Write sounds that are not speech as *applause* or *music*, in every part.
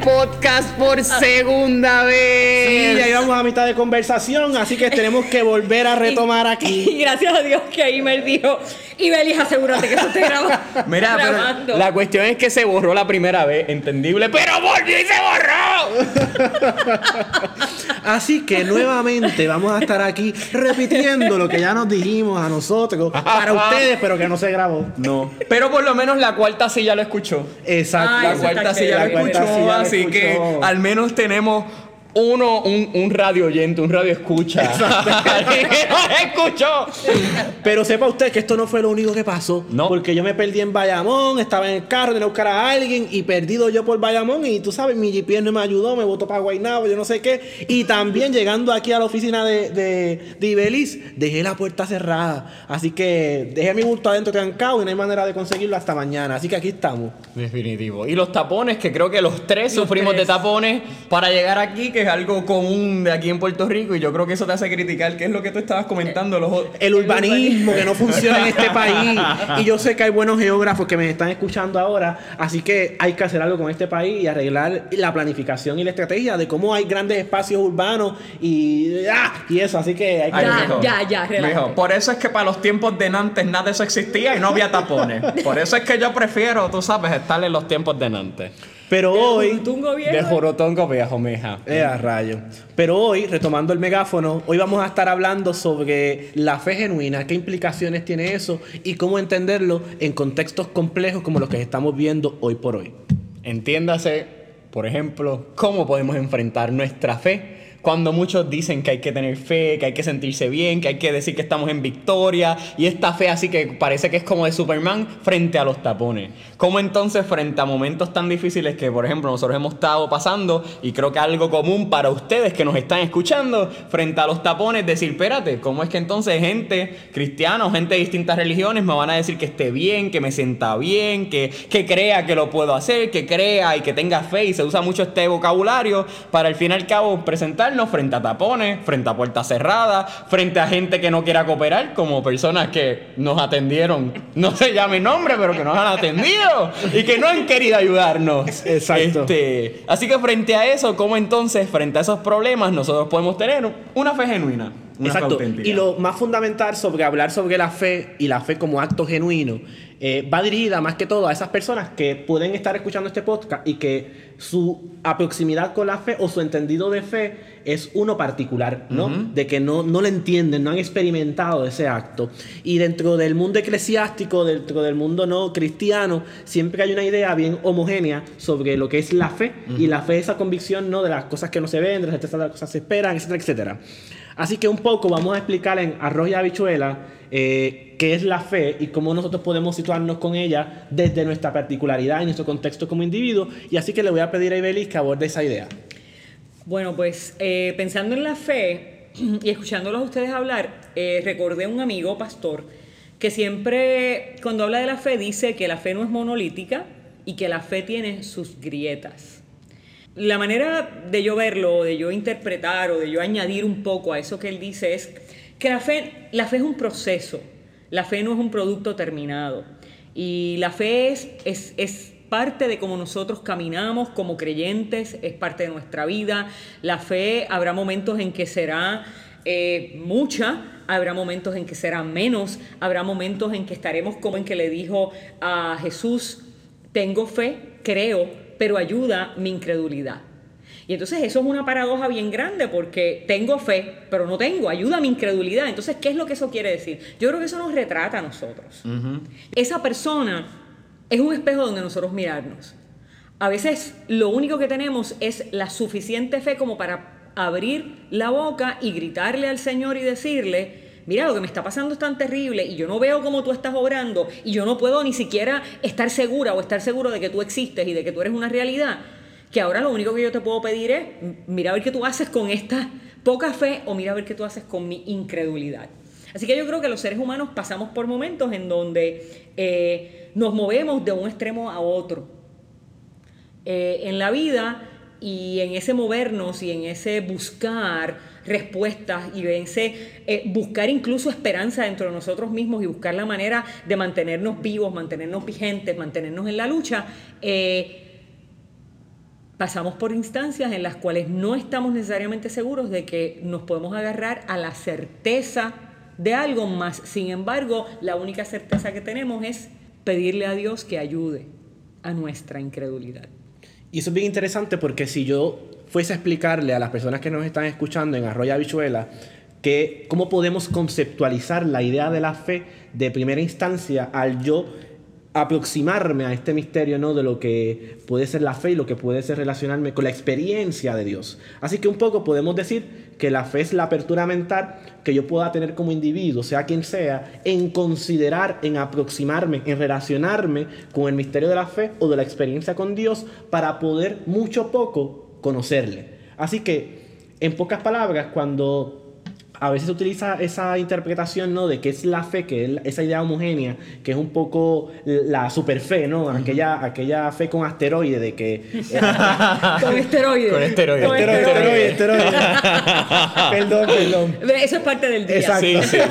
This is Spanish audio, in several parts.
Podcast por segunda vez. Sí, ya íbamos a mitad de conversación, así que tenemos que volver a retomar Y aquí. *laughs* gracias a Dios que Imer dijo, y Belis, asegúrate que eso esté graba- *laughs* Mira, pero la cuestión es que se borró la primera vez, entendible, pero volvió y se borró. *laughs* Así que nuevamente vamos a estar aquí repitiendo lo que ya nos dijimos a nosotros, para ustedes, pero que no se grabó. No, pero por lo menos la cuarta sí ya lo escuchó. Exacto. Ay, La cuarta sí ya lo escuchó, así que al menos tenemos uno, un, un radio oyente, un radio escucha. *laughs* Escuchó. Pero sepa usted que esto no fue lo único que pasó. No. Porque yo me perdí en Bayamón, estaba en el carro, tenía que buscar a alguien y perdido yo por Bayamón. Y tú sabes, mi GPS no me ayudó, me botó para Guaynabo, yo no sé qué. Y también llegando aquí a la oficina de, de, de Ibeliz, dejé la puerta cerrada. Así que dejé mi bulto adentro trancado y no hay manera de conseguirlo hasta mañana. Así que aquí estamos. Definitivo. Y los tapones, que creo que los tres Los sufrimos tres. de tapones para llegar aquí, que es algo común de aquí en Puerto Rico. Y yo creo que eso te hace criticar, que es lo que tú estabas comentando. Los, El urbanismo que no funciona en este país. Y yo sé que hay buenos geógrafos que me están escuchando ahora. Así que hay que hacer algo con este país y arreglar la planificación y la estrategia de cómo hay grandes espacios urbanos y, ¡ah! y eso. Así que hay que Ay, Ya, mijo. ya, ya, relájate. Mijo, por eso es que para los tiempos de antes nada de eso existía y no había tapones. Por eso es que yo prefiero, tú sabes, estar en los tiempos de antes. Pero hoy. Viejo. De Jorotongo viejo, mija. Eh, a rayo. Pero hoy, retomando el megáfono, hoy vamos a estar hablando sobre la fe genuina, qué implicaciones tiene eso y cómo entenderlo en contextos complejos como los que estamos viendo hoy por hoy. Entiéndase, por ejemplo, cómo podemos enfrentar nuestra fe cuando muchos dicen que hay que tener fe, que hay que sentirse bien, que hay que decir que estamos en victoria, y esta fe así que parece que es como de Superman frente a los tapones. ¿Cómo entonces frente a momentos tan difíciles que, por ejemplo, nosotros hemos estado pasando, y creo que algo común para ustedes que nos están escuchando, frente a los tapones, decir, espérate, ¿cómo es que entonces gente cristiana o gente de distintas religiones me van a decir que esté bien, que me sienta bien, que, que crea que lo puedo hacer, que crea y que tenga fe, y se usa mucho este vocabulario para al fin y al cabo frente a tapones, frente a puertas cerradas, frente a gente que no quiera cooperar, como personas que nos atendieron, no se llame nombre, pero que nos han atendido y que no han querido ayudarnos. Exacto. Este, así que frente a eso, ¿cómo entonces, frente a esos problemas, nosotros podemos tener una fe genuina? Una Exacto. Y lo más fundamental sobre hablar sobre la fe y la fe como acto genuino eh, va dirigida más que todo a esas personas que pueden estar escuchando este podcast y que su proximidad con la fe o su entendido de fe es uno particular, ¿no? De que no, no lo entienden, no han experimentado ese acto. Y dentro del mundo eclesiástico, dentro del mundo no cristiano, siempre hay una idea bien homogénea sobre lo que es la fe. Y la fe es esa convicción, ¿no? De las cosas que no se ven, de las cosas que se esperan, etcétera, etcétera. Así que un poco vamos a explicar en arroz y habichuela eh, qué es la fe y cómo nosotros podemos situarnos con ella desde nuestra particularidad y nuestro contexto como individuo. Y así que le voy a pedir a Ibelis que aborde esa idea. Bueno, pues eh, pensando en la fe *clears throat* y escuchándolos a ustedes hablar, eh, recordé un amigo pastor que siempre cuando habla de la fe dice que la fe no es monolítica y que la fe tiene sus grietas. La manera de yo verlo, de yo interpretar o de yo añadir un poco a eso que él dice es que la fe, la fe es un proceso, la fe no es un producto terminado. Y la fe es, es, es parte de cómo nosotros caminamos como creyentes, es parte de nuestra vida. La fe habrá momentos en que será eh, mucha, habrá momentos en que será menos, habrá momentos en que estaremos como en que le dijo a Jesús, tengo fe, creo, pero ayuda mi incredulidad. Y entonces eso es una paradoja bien grande porque tengo fe, pero no tengo, ayuda a mi incredulidad. Entonces, ¿qué es lo que eso quiere decir? Yo creo que eso nos retrata a nosotros. Esa persona es un espejo donde nosotros mirarnos. A veces lo único que tenemos es la suficiente fe como para abrir la boca y gritarle al Señor y decirle, mira, lo que me está pasando es tan terrible y yo no veo cómo tú estás obrando y yo no puedo ni siquiera estar segura o estar seguro de que tú existes y de que tú eres una realidad, que ahora lo único que yo te puedo pedir es, "M- mira a ver qué tú haces con esta poca fe o mira a ver qué tú haces con mi incredulidad. Así que yo creo que los seres humanos pasamos por momentos en donde eh, nos movemos de un extremo a otro eh, en la vida y en ese movernos y en ese buscar respuestas y en ese eh, buscar incluso esperanza dentro de nosotros mismos y buscar la manera de mantenernos vivos, mantenernos vigentes, mantenernos en la lucha, eh, pasamos por instancias en las cuales no estamos necesariamente seguros de que nos podemos agarrar a la certeza de algo más. Sin embargo, la única certeza que tenemos es pedirle a Dios que ayude a nuestra incredulidad. Y eso es bien interesante porque si yo fuese a explicarle a las personas que nos están escuchando en Arroyo Habichuela que cómo podemos conceptualizar la idea de la fe de primera instancia al yo aproximarme a este misterio ¿no? de lo que puede ser la fe y lo que puede ser relacionarme con la experiencia de Dios. Así que un poco podemos decir que la fe es la apertura mental que yo pueda tener como individuo, sea quien sea, en considerar, en aproximarme, en relacionarme con el misterio de la fe o de la experiencia con Dios para poder mucho poco conocerle. Así que, en pocas palabras, cuando a veces se utiliza esa interpretación, ¿no? De qué es la fe, que es esa idea homogénea, que es un poco la superfe, ¿no? Aquella, aquella fe con asteroide de que... *laughs* Con esteroides. Con esteroides. Con Esteroide, esteroides. esteroide, esteroide. *laughs* perdón, perdón. Eso es parte del día. Exacto. Sí, sí. *laughs*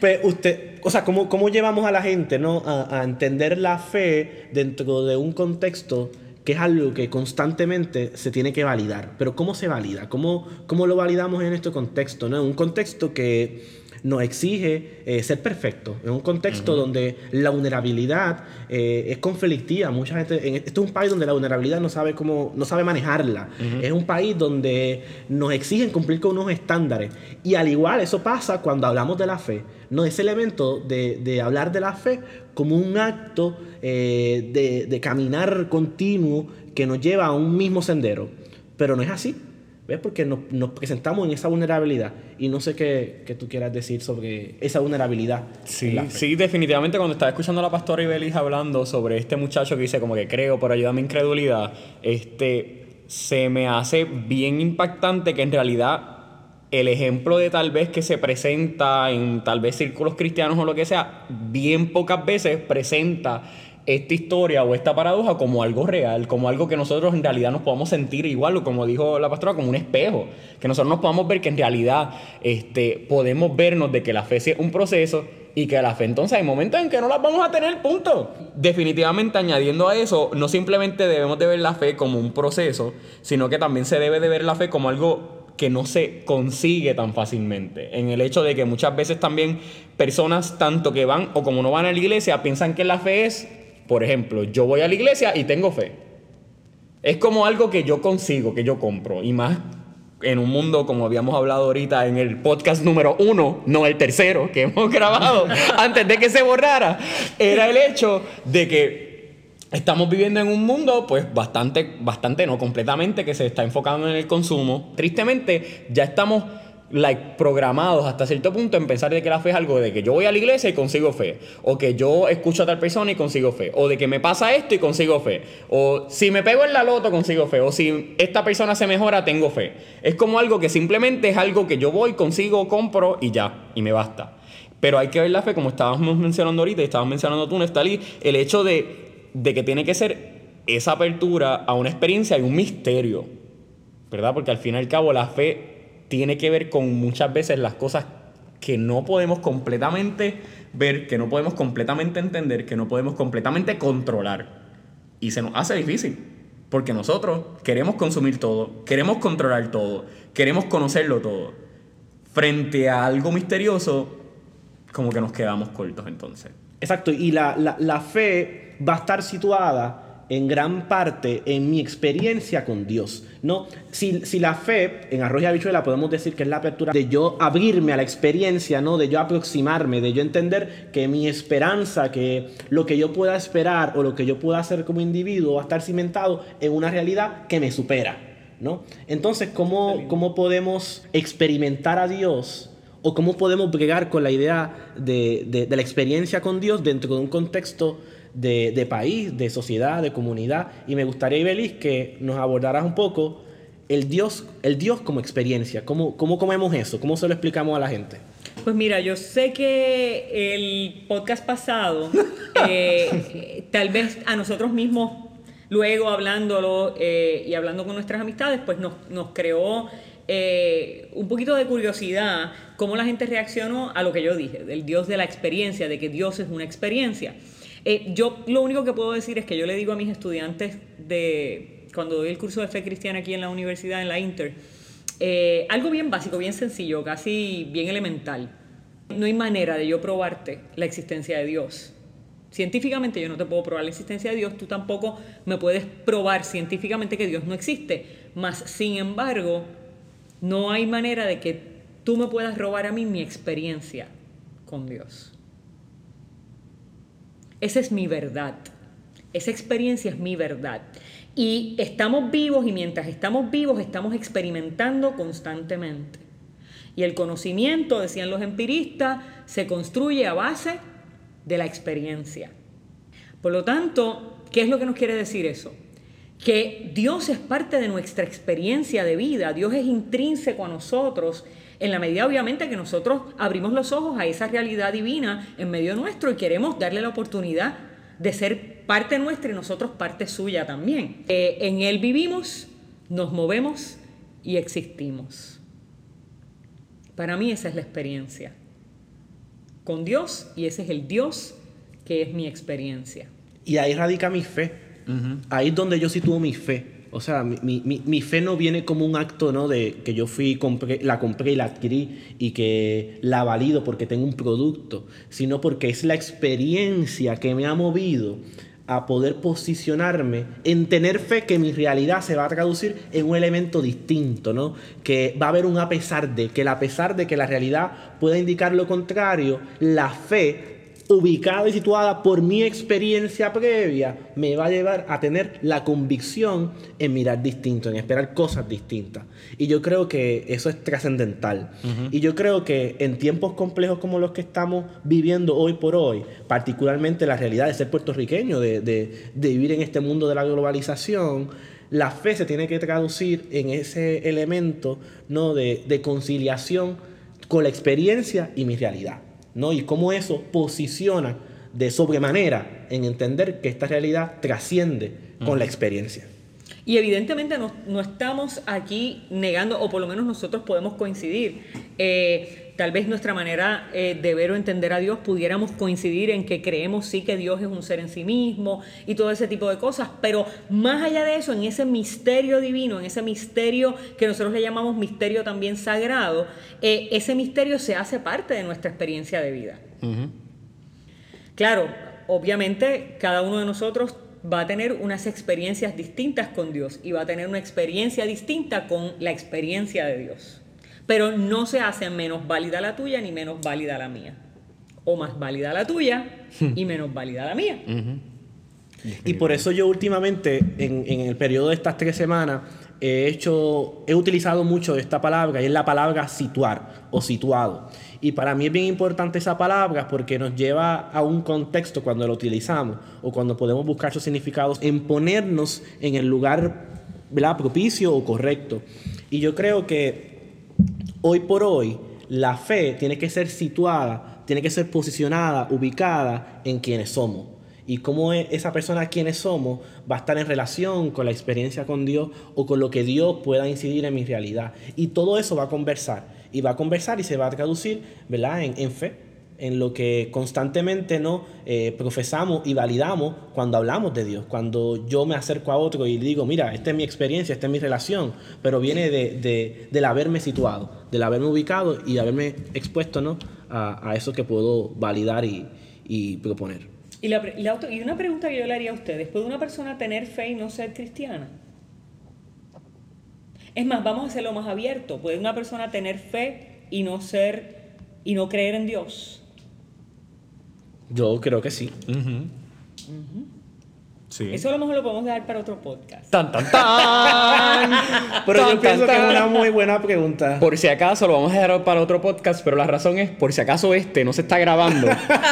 Pues usted, o sea, ¿cómo, cómo llevamos a la gente ¿no? a, a entender la fe dentro de un contexto que es algo que constantemente se tiene que validar? Pero ¿cómo se valida? ¿Cómo, cómo lo validamos en este contexto? ¿no? Un contexto que nos exige eh, ser perfecto. En un contexto donde la vulnerabilidad eh, es conflictiva. Mucha gente, en, esto es un país donde la vulnerabilidad no sabe cómo, no sabe manejarla. Es un país donde nos exigen cumplir con unos estándares. Y al igual eso pasa cuando hablamos de la fe. No ese elemento de, de hablar de la fe como un acto eh, de, de caminar continuo que nos lleva a un mismo sendero. Pero no es así. ¿Ves? Porque nos, nos presentamos en esa vulnerabilidad. Y no sé qué, qué tú quieras decir sobre esa vulnerabilidad. Sí, sí, definitivamente cuando estaba escuchando a la pastora Ibelis hablando sobre este muchacho que dice como que creo, pero ayuda a mi incredulidad, este, se me hace bien impactante que en realidad el ejemplo de tal vez que se presenta en tal vez círculos cristianos o lo que sea, bien pocas veces presenta esta historia o esta paradoja como algo real, como algo que nosotros en realidad nos podamos sentir igual, o como dijo la pastora, como un espejo, que nosotros nos podamos ver que en realidad este, podemos vernos de que la fe es un proceso y que la fe entonces hay momentos en que no las vamos a tener, punto. Definitivamente añadiendo a eso, no simplemente debemos de ver la fe como un proceso, sino que también se debe de ver la fe como algo que no se consigue tan fácilmente. En el hecho de que muchas veces también personas, tanto que van o como no van a la iglesia, piensan que la fe es, por ejemplo, yo voy a la iglesia y tengo fe. Es como algo que yo consigo, que yo compro. Y más en un mundo, como habíamos hablado ahorita en el podcast número uno, no el tercero que hemos grabado *laughs* antes de que se borrara, era el hecho de que Estamos viviendo en un mundo, pues bastante, bastante no completamente, que se está enfocando en el consumo. Tristemente, ya estamos like, programados hasta cierto punto en pensar de que la fe es algo de que yo voy a la iglesia y consigo fe, o que yo escucho a tal persona y consigo fe, o de que me pasa esto y consigo fe, o si me pego en la loto consigo fe, o si esta persona se mejora tengo fe. Es como algo que simplemente es algo que yo voy, consigo, compro y ya, y me basta. Pero hay que ver la fe, como estábamos mencionando ahorita y estabas mencionando tú, Nestalí, el hecho de de que tiene que ser esa apertura a una experiencia y un misterio, ¿verdad? Porque al fin y al cabo la fe tiene que ver con muchas veces las cosas que no podemos completamente ver, que no podemos completamente entender, que no podemos completamente controlar. Y se nos hace difícil, porque nosotros queremos consumir todo, queremos controlar todo, queremos conocerlo todo. Frente a algo misterioso, como que nos quedamos cortos entonces. Exacto, y la, la- la fe va a estar situada en gran parte en mi experiencia con Dios. ¿no? Si, si la fe, en Arroyo y Habichuela podemos decir que es la apertura de yo abrirme a la experiencia, ¿no? de yo aproximarme, de yo entender que mi esperanza, que lo que yo pueda esperar o lo que yo pueda hacer como individuo va a estar cimentado en una realidad que me supera. ¿no? Entonces, ¿cómo, ¿cómo podemos experimentar a Dios o cómo podemos bregar con la idea de, de- de la experiencia con Dios dentro de un contexto de, de país, de sociedad, de comunidad. Y me gustaría, Ibelis, que nos abordaras un poco el Dios, el Dios como experiencia. ¿Cómo, ¿Cómo comemos eso? ¿Cómo se lo explicamos a la gente? Pues mira, yo sé que el podcast pasado, *laughs* eh, tal vez a nosotros mismos, luego hablándolo eh, y hablando con nuestras amistades, pues nos, nos creó eh, un poquito de curiosidad cómo la gente reaccionó a lo que yo dije, del Dios de la experiencia, de que Dios es una experiencia. Yo lo único que puedo decir es que yo le digo a mis estudiantes de cuando doy el curso de fe cristiana aquí en la universidad, en la Inter, eh, algo bien básico, bien sencillo, casi bien elemental. No hay manera de yo probarte la existencia de Dios. Científicamente yo no te puedo probar la existencia de Dios, tú tampoco me puedes probar científicamente que Dios no existe. Mas, sin embargo, no hay manera de que tú me puedas robar a mí mi experiencia con Dios. Esa es mi verdad. Esa experiencia es mi verdad. Y estamos vivos y mientras estamos vivos estamos experimentando constantemente. Y el conocimiento, decían los empiristas, se construye a base de la experiencia. Por lo tanto, ¿qué es lo que nos quiere decir eso? Que Dios es parte de nuestra experiencia de vida, Dios es intrínseco a nosotros, en la medida obviamente que nosotros abrimos los ojos a esa realidad divina en medio nuestro y queremos darle la oportunidad de ser parte nuestra y nosotros parte suya también. Eh, en Él vivimos, nos movemos y existimos. Para mí esa es la experiencia. Con Dios y ese es el Dios que es mi experiencia. Y ahí radica mi fe. Ahí es donde yo sitúo mi fe. O sea, mi, mi, mi, fe no viene como un acto, ¿no? De que yo fui, compré, la compré y la adquirí y que la valido porque tengo un producto, sino porque es la experiencia que me ha movido a poder posicionarme en tener fe que mi realidad se va a traducir en un elemento distinto, ¿no? Que va a haber un a pesar de, que a pesar de que la realidad pueda indicar lo contrario, la fe ubicada y situada por mi experiencia previa, me va a llevar a tener la convicción en mirar distinto, en esperar cosas distintas. Y yo creo que eso es trascendental. Y yo creo que en tiempos complejos como los que estamos viviendo hoy por hoy, particularmente la realidad de ser puertorriqueño, de, vivir en este mundo de la globalización, la fe se tiene que traducir en ese elemento ¿no? de, de conciliación con la experiencia y mi realidad. ¿No? Y cómo eso posiciona de sobremanera en entender que esta realidad trasciende con la experiencia. Y evidentemente no, estamos aquí negando, o por lo menos nosotros podemos coincidir. Eh, tal vez nuestra manera eh, de ver o entender a Dios pudiéramos coincidir en que creemos sí que Dios es un ser en sí mismo y todo ese tipo de cosas, pero más allá de eso, en ese misterio divino, en ese misterio que nosotros le llamamos misterio también sagrado, eh, ese misterio se hace parte de nuestra experiencia de vida. Claro, obviamente cada uno de nosotros va a tener unas experiencias distintas con Dios y va a tener una experiencia distinta con la experiencia de Dios. Pero no se hace menos válida la tuya ni menos válida la mía. O más válida la tuya y menos válida la mía. Y por eso yo últimamente, en, en, el periodo de estas tres semanas, he hecho, he utilizado mucho esta palabra y es la palabra situar o situado. Y para mí es bien importante esa palabra porque nos lleva a un contexto cuando lo utilizamos o cuando podemos buscar sus significados en ponernos en el lugar propicio o correcto. Y yo creo que hoy por hoy la fe tiene que ser situada, tiene que ser posicionada, ubicada en quienes somos y cómo esa persona quienes somos va a estar en relación con la experiencia con Dios o con lo que Dios pueda incidir en mi realidad. Y todo eso va a conversar y va a conversar y se va a traducir ¿verdad? En, fe, en lo que constantemente ¿no? Eh, profesamos y validamos cuando hablamos de Dios. Cuando yo me acerco a otro y digo, mira, esta es mi experiencia, esta es mi relación, pero viene de, de, del haberme situado, del haberme ubicado y haberme expuesto ¿no? a, a eso que puedo validar y, y proponer. Y, la, y, una pregunta que yo le haría a ustedes, ¿puede una persona tener fe y no ser cristiana? Es más, vamos a hacerlo más abierto. ¿Puede una persona tener fe y no ser y no creer en Dios? Yo creo que sí. Sí. Eso a lo mejor lo podemos dejar para otro podcast. Tan, tan, tan. *laughs* Pero Tan, yo pienso tan, que es una muy buena pregunta. Por si acaso lo vamos a dejar para otro podcast, pero la razón es por si acaso este no se está grabando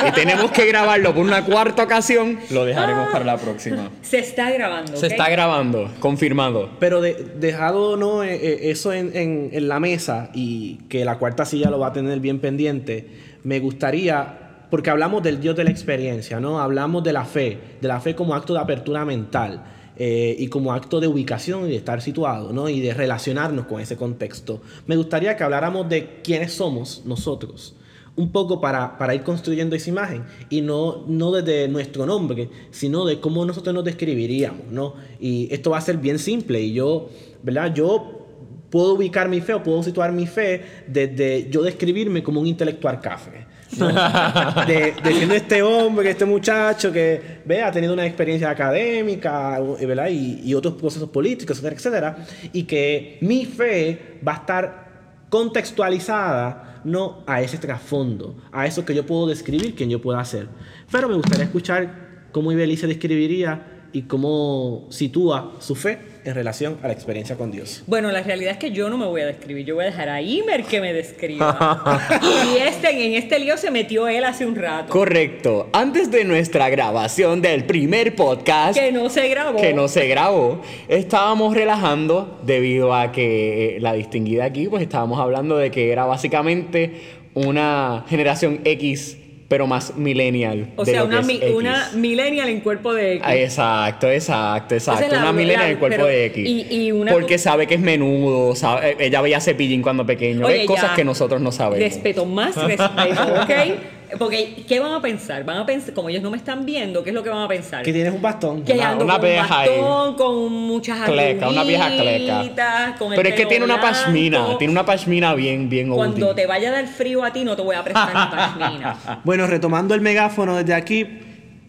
y tenemos que grabarlo por una cuarta ocasión, lo dejaremos para la próxima. *laughs* Se está grabando. Se está grabando, confirmado. Pero de- dejado no Eh, eh, eso en, en- en la mesa y que la cuarta silla lo va a tener bien pendiente, me gustaría, porque hablamos del Dios de la experiencia, ¿no? Hablamos de la fe, de la fe como acto de apertura mental eh, y como acto de ubicación y de estar situado, ¿no? Y de relacionarnos con ese contexto. Me gustaría que habláramos de quiénes somos nosotros. Un poco para, para ir construyendo esa imagen y no, no desde nuestro nombre, sino de cómo nosotros nos describiríamos, ¿no? Y esto va a ser bien simple y yo, ¿verdad? Yo puedo ubicar mi fe o puedo situar mi fe desde yo describirme como un intelectual café. *laughs* De, de siendo este hombre, este muchacho que ve, ha tenido una experiencia académica ¿verdad? Y, y otros procesos políticos, etcétera, etcétera, y que mi fe va a estar contextualizada no a ese trasfondo, a eso que yo puedo describir, quien yo pueda hacer. Pero me gustaría escuchar cómo Ibelice describiría y cómo sitúa su fe en relación a la experiencia con Dios. Bueno, la realidad es que yo no me voy a describir, yo voy a dejar a Imer que me describa. *laughs* y este, en este lío se metió él hace un rato. Correcto. Antes de nuestra grabación del primer podcast, que no se grabó. que no se grabó, estábamos relajando debido a que eh, la distinguida aquí, pues estábamos hablando de que era básicamente una generación X, pero más millennial. O de sea, lo que una, es mi- X. una millennial en cuerpo de X. Ah, Exacto, exacto, exacto. La- una millennial la- en cuerpo pero- de X. y- y una- Porque sabe que es menudo, sabe- ella veía cepillín cuando pequeño, Oye, ve cosas ya. que nosotros no sabemos. Respeto, más respeto, ¿ok? *laughs* Porque, ¿qué van a pensar? Van a pensar, como ellos no me están viendo, ¿qué es lo que van a pensar? Que tienes un bastón. que Una- ando una con un vieja ahí. bastón, con muchas Cleca, una vieja cleca. arruguitas, con el Pero es que tiene una blanco. pashmina, tiene una pashmina bien, bien Cuando oldie. te vaya a dar frío a ti, no te voy a prestar mi pashmina. *laughs* Bueno, retomando el megáfono desde aquí,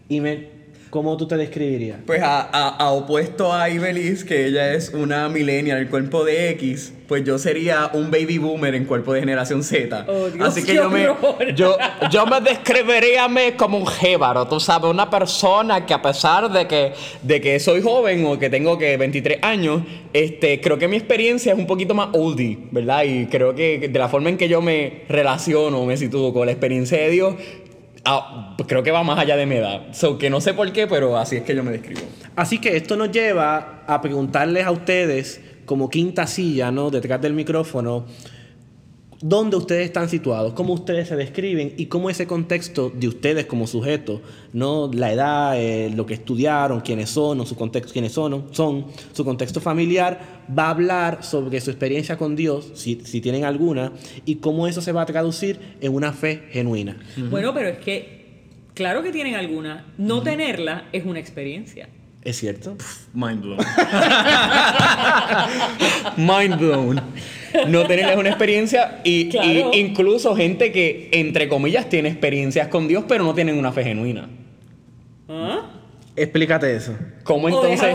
y me, ¿cómo tú te describirías? Pues a, a- a opuesto a Ibeliz, que ella es una millennial, el cuerpo de X, pues yo sería un baby boomer en cuerpo de generación Z. Oh, Dios, Así que yo me, yo, *laughs* yo me describiría me como un jíbaro, tú sabes, una persona que a pesar de que, de que soy joven o que tengo que 23 años, este, creo que mi experiencia es un poquito más oldie, ¿verdad? Y creo que de la forma en que yo me relaciono, me sitúo con la experiencia de Dios, ah, creo que va más allá de mi edad. So, que no sé por qué, pero así es que yo me describo. Así que esto nos lleva a preguntarles a ustedes, como quinta silla, ¿no? Detrás del micrófono, dónde ustedes están situados, cómo ustedes se describen y cómo ese contexto de ustedes como sujetos, ¿no? La edad, eh, lo que estudiaron, quiénes son, o su contexto, quiénes son, son, su contexto familiar, va a hablar sobre su experiencia con Dios, si, si tienen alguna, y cómo eso se va a traducir en una fe genuina. Bueno, pero es que, claro que tienen alguna. No tenerla es una experiencia. ¿Es cierto? Mind blown. *laughs* Mind blown. No tenerles una experiencia y, Claro. y incluso gente que, entre comillas, tiene experiencias con Dios, pero no tienen una fe genuina. ¿Ah? Explícate eso. ¿Cómo entonces? *laughs*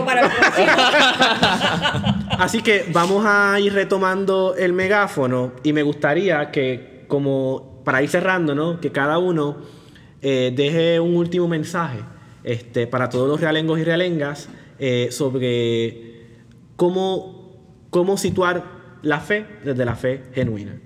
Así que vamos a ir retomando el megáfono y me gustaría que, como para ir cerrando, ¿no? Que cada uno eh, deje un último mensaje este, para todos los realengos y realengas eh, sobre cómo, cómo situar la fe desde la fe genuina.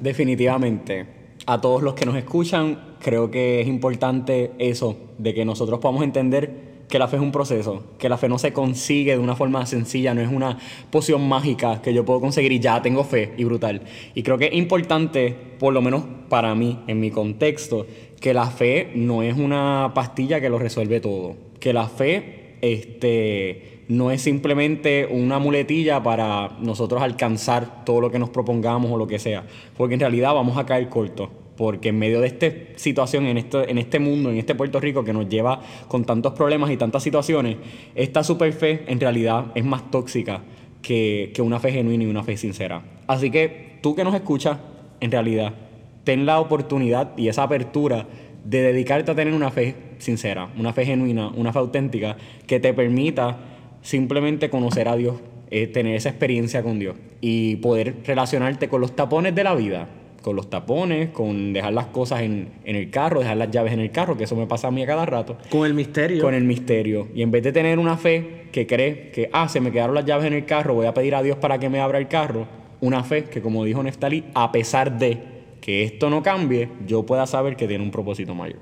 Definitivamente. A todos los que nos escuchan, creo que es importante eso, de que nosotros podamos entender que la fe es un proceso, que la fe no se consigue de una forma sencilla, no es una poción mágica que yo puedo conseguir y ya tengo fe y brutal. Y creo que es importante, por lo menos para mí, en mi contexto, que la fe no es una pastilla que lo resuelve todo, que la fe este, no es simplemente una muletilla para nosotros alcanzar todo lo que nos propongamos o lo que sea, porque en realidad vamos a caer cortos, porque en medio de esta situación, en este, en este mundo, en este Puerto Rico que nos lleva con tantos problemas y tantas situaciones, esta super fe en realidad es más tóxica que, que una fe genuina y una fe sincera. Así que tú que nos escuchas, en realidad, ten la oportunidad y esa apertura de dedicarte a tener una fe sincera, una fe genuina, una fe auténtica que te permita simplemente conocer a Dios, eh, tener esa experiencia con Dios y poder relacionarte con los tapones de la vida, con los tapones, con dejar las cosas en, en el carro, dejar las llaves en el carro, que eso me pasa a mí a cada rato. Con el misterio. Con el misterio. Y en vez de tener una fe que cree que, ah, se me quedaron las llaves en el carro, voy a pedir a Dios para que me abra el carro, una fe que, como dijo Neftalí, a pesar de que esto no cambie, yo pueda saber que tiene un propósito mayor.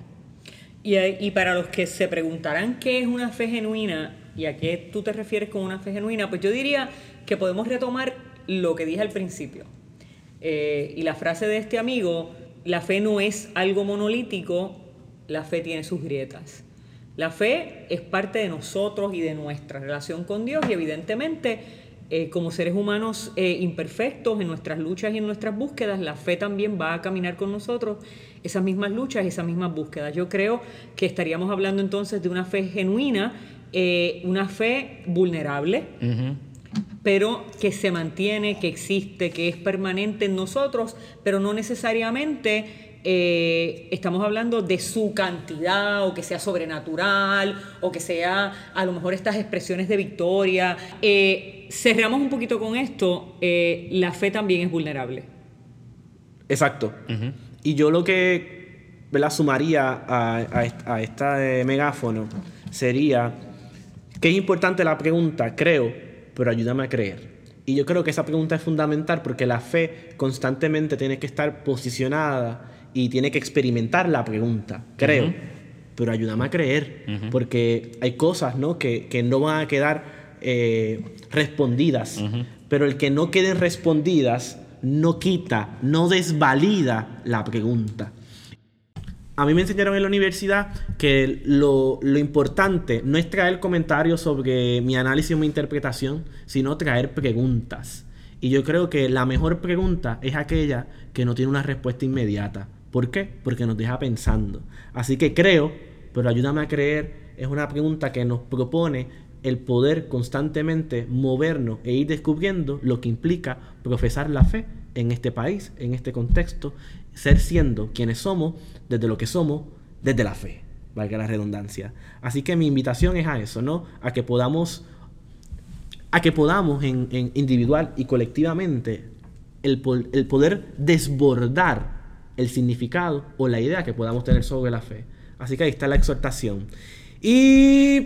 Y, y para los que se preguntarán qué es una fe genuina y a qué tú te refieres con una fe genuina, pues yo diría que podemos retomar lo que dije al principio. Eh, y la frase de este amigo, la fe no es algo monolítico, la fe tiene sus grietas. La fe es parte de nosotros y de nuestra relación con Dios y evidentemente eh, como seres humanos eh, imperfectos en nuestras luchas y en nuestras búsquedas, la fe también va a caminar con nosotros esas mismas luchas y esas mismas búsquedas. Yo creo que estaríamos hablando entonces de una fe genuina, una fe vulnerable pero que se mantiene, que existe, que es permanente en nosotros, pero no necesariamente eh, estamos hablando de su cantidad o que sea sobrenatural o que sea a lo mejor estas expresiones de victoria. Eh, cerramos un poquito con esto, eh, la fe también es vulnerable. Exacto. Y yo lo que la sumaría a, a, a este megáfono sería que es importante la pregunta, creo, pero ayúdame a creer. Y yo creo que esa pregunta es fundamental porque la fe constantemente tiene que estar posicionada y tiene que experimentar la pregunta, creo. Pero ayúdame a creer, porque hay cosas ¿no? Que, que no van a quedar eh, respondidas. Pero el que no queden respondidas no quita, no desvalida la pregunta a mí me enseñaron en la universidad que lo, importante no es traer comentarios sobre mi análisis o mi interpretación, sino traer preguntas. Y yo creo que la mejor pregunta es aquella que no tiene una respuesta inmediata. ¿Por qué? Porque nos deja pensando. Así que creo, pero ayúdame a creer, es una pregunta que nos propone el poder constantemente movernos e ir descubriendo lo que implica profesar la fe en este país, en este contexto, ser siendo quienes somos, desde lo que somos, desde la fe, valga la redundancia. Así que mi invitación es a eso, ¿no? A que podamos, a que podamos en, individual y colectivamente el, el poder desbordar el significado o la idea que podamos tener sobre la fe. Así que ahí está la exhortación. Y...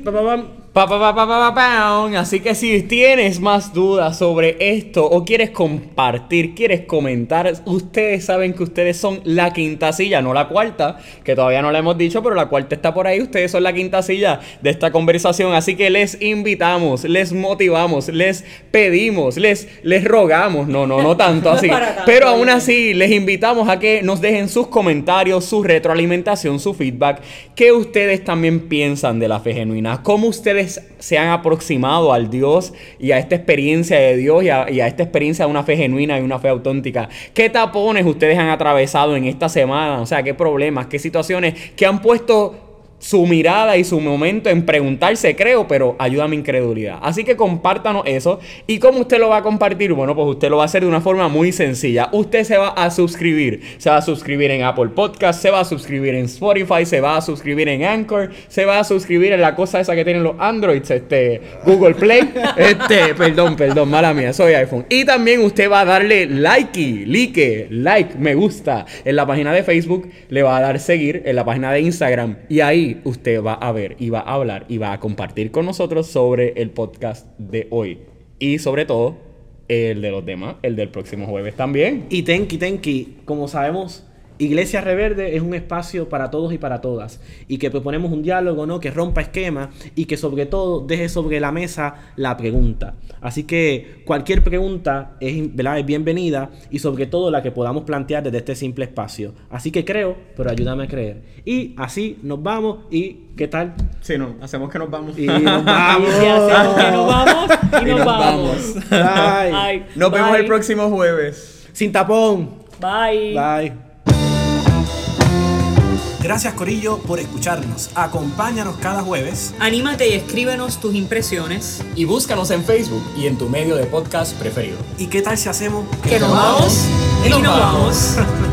Así que si tienes más dudas sobre esto o quieres compartir, quieres comentar, ustedes saben que ustedes son la quinta silla, no la cuarta, que todavía no la hemos dicho, pero la cuarta está por ahí. Ustedes son la quinta silla de esta conversación. Así que les invitamos, les motivamos, les pedimos, les, les rogamos, no, no, no tanto *laughs* así, pero aún así les invitamos a que nos dejen sus comentarios, su retroalimentación, su feedback, que ustedes también piensan de la fe genuina, cómo ustedes se han aproximado al Dios y a esta experiencia de Dios y a, esta experiencia de una fe genuina y una fe auténtica. ¿Qué tapones ustedes han atravesado en esta semana? O sea, qué problemas, qué situaciones que han puesto su mirada y su momento en preguntarse, creo, pero ayuda a mi incredulidad. Así que compártanos eso. ¿Y cómo usted lo va a compartir? Bueno, pues usted lo va a hacer de una forma muy sencilla. Usted se va a suscribir. Se va a suscribir en Apple Podcast, se va a suscribir en Spotify, se va a suscribir en Anchor, se va a suscribir en la cosa esa que tienen los Androids, este, Google Play. *laughs* Este, perdón, perdón, mala mía, soy iPhone. Y también usted va a darle like, like, like, me gusta en la página de Facebook, le va a dar seguir en la página de Instagram y ahí usted va a ver y va a hablar y va a compartir con nosotros sobre el podcast de hoy. Y sobre todo, el de los demás, el del próximo jueves también. Y tenki, tenki, como sabemos, Iglesia Reverde es un espacio para todos y para todas y que proponemos un diálogo, ¿no? Que rompa esquema y que sobre todo deje sobre la mesa la pregunta. Así que cualquier pregunta es, ¿verdad? es bienvenida y sobre todo la que podamos plantear desde este simple espacio. Así que creo, pero ayúdame a creer. Y así nos vamos y ¿qué tal? Sí, no, hacemos que nos vamos. Y nos vamos. *laughs* y hacemos que nos vamos y, nos, vamos. *laughs* Nos vemos el próximo jueves. Sin tapón. Bye. Bye. Gracias Corillo por escucharnos. Acompáñanos cada jueves. Anímate y escríbenos tus impresiones. Y búscanos en Facebook y en tu medio de podcast preferido. ¿Y qué tal si hacemos que, nos vamos, y nos vamos. *laughs*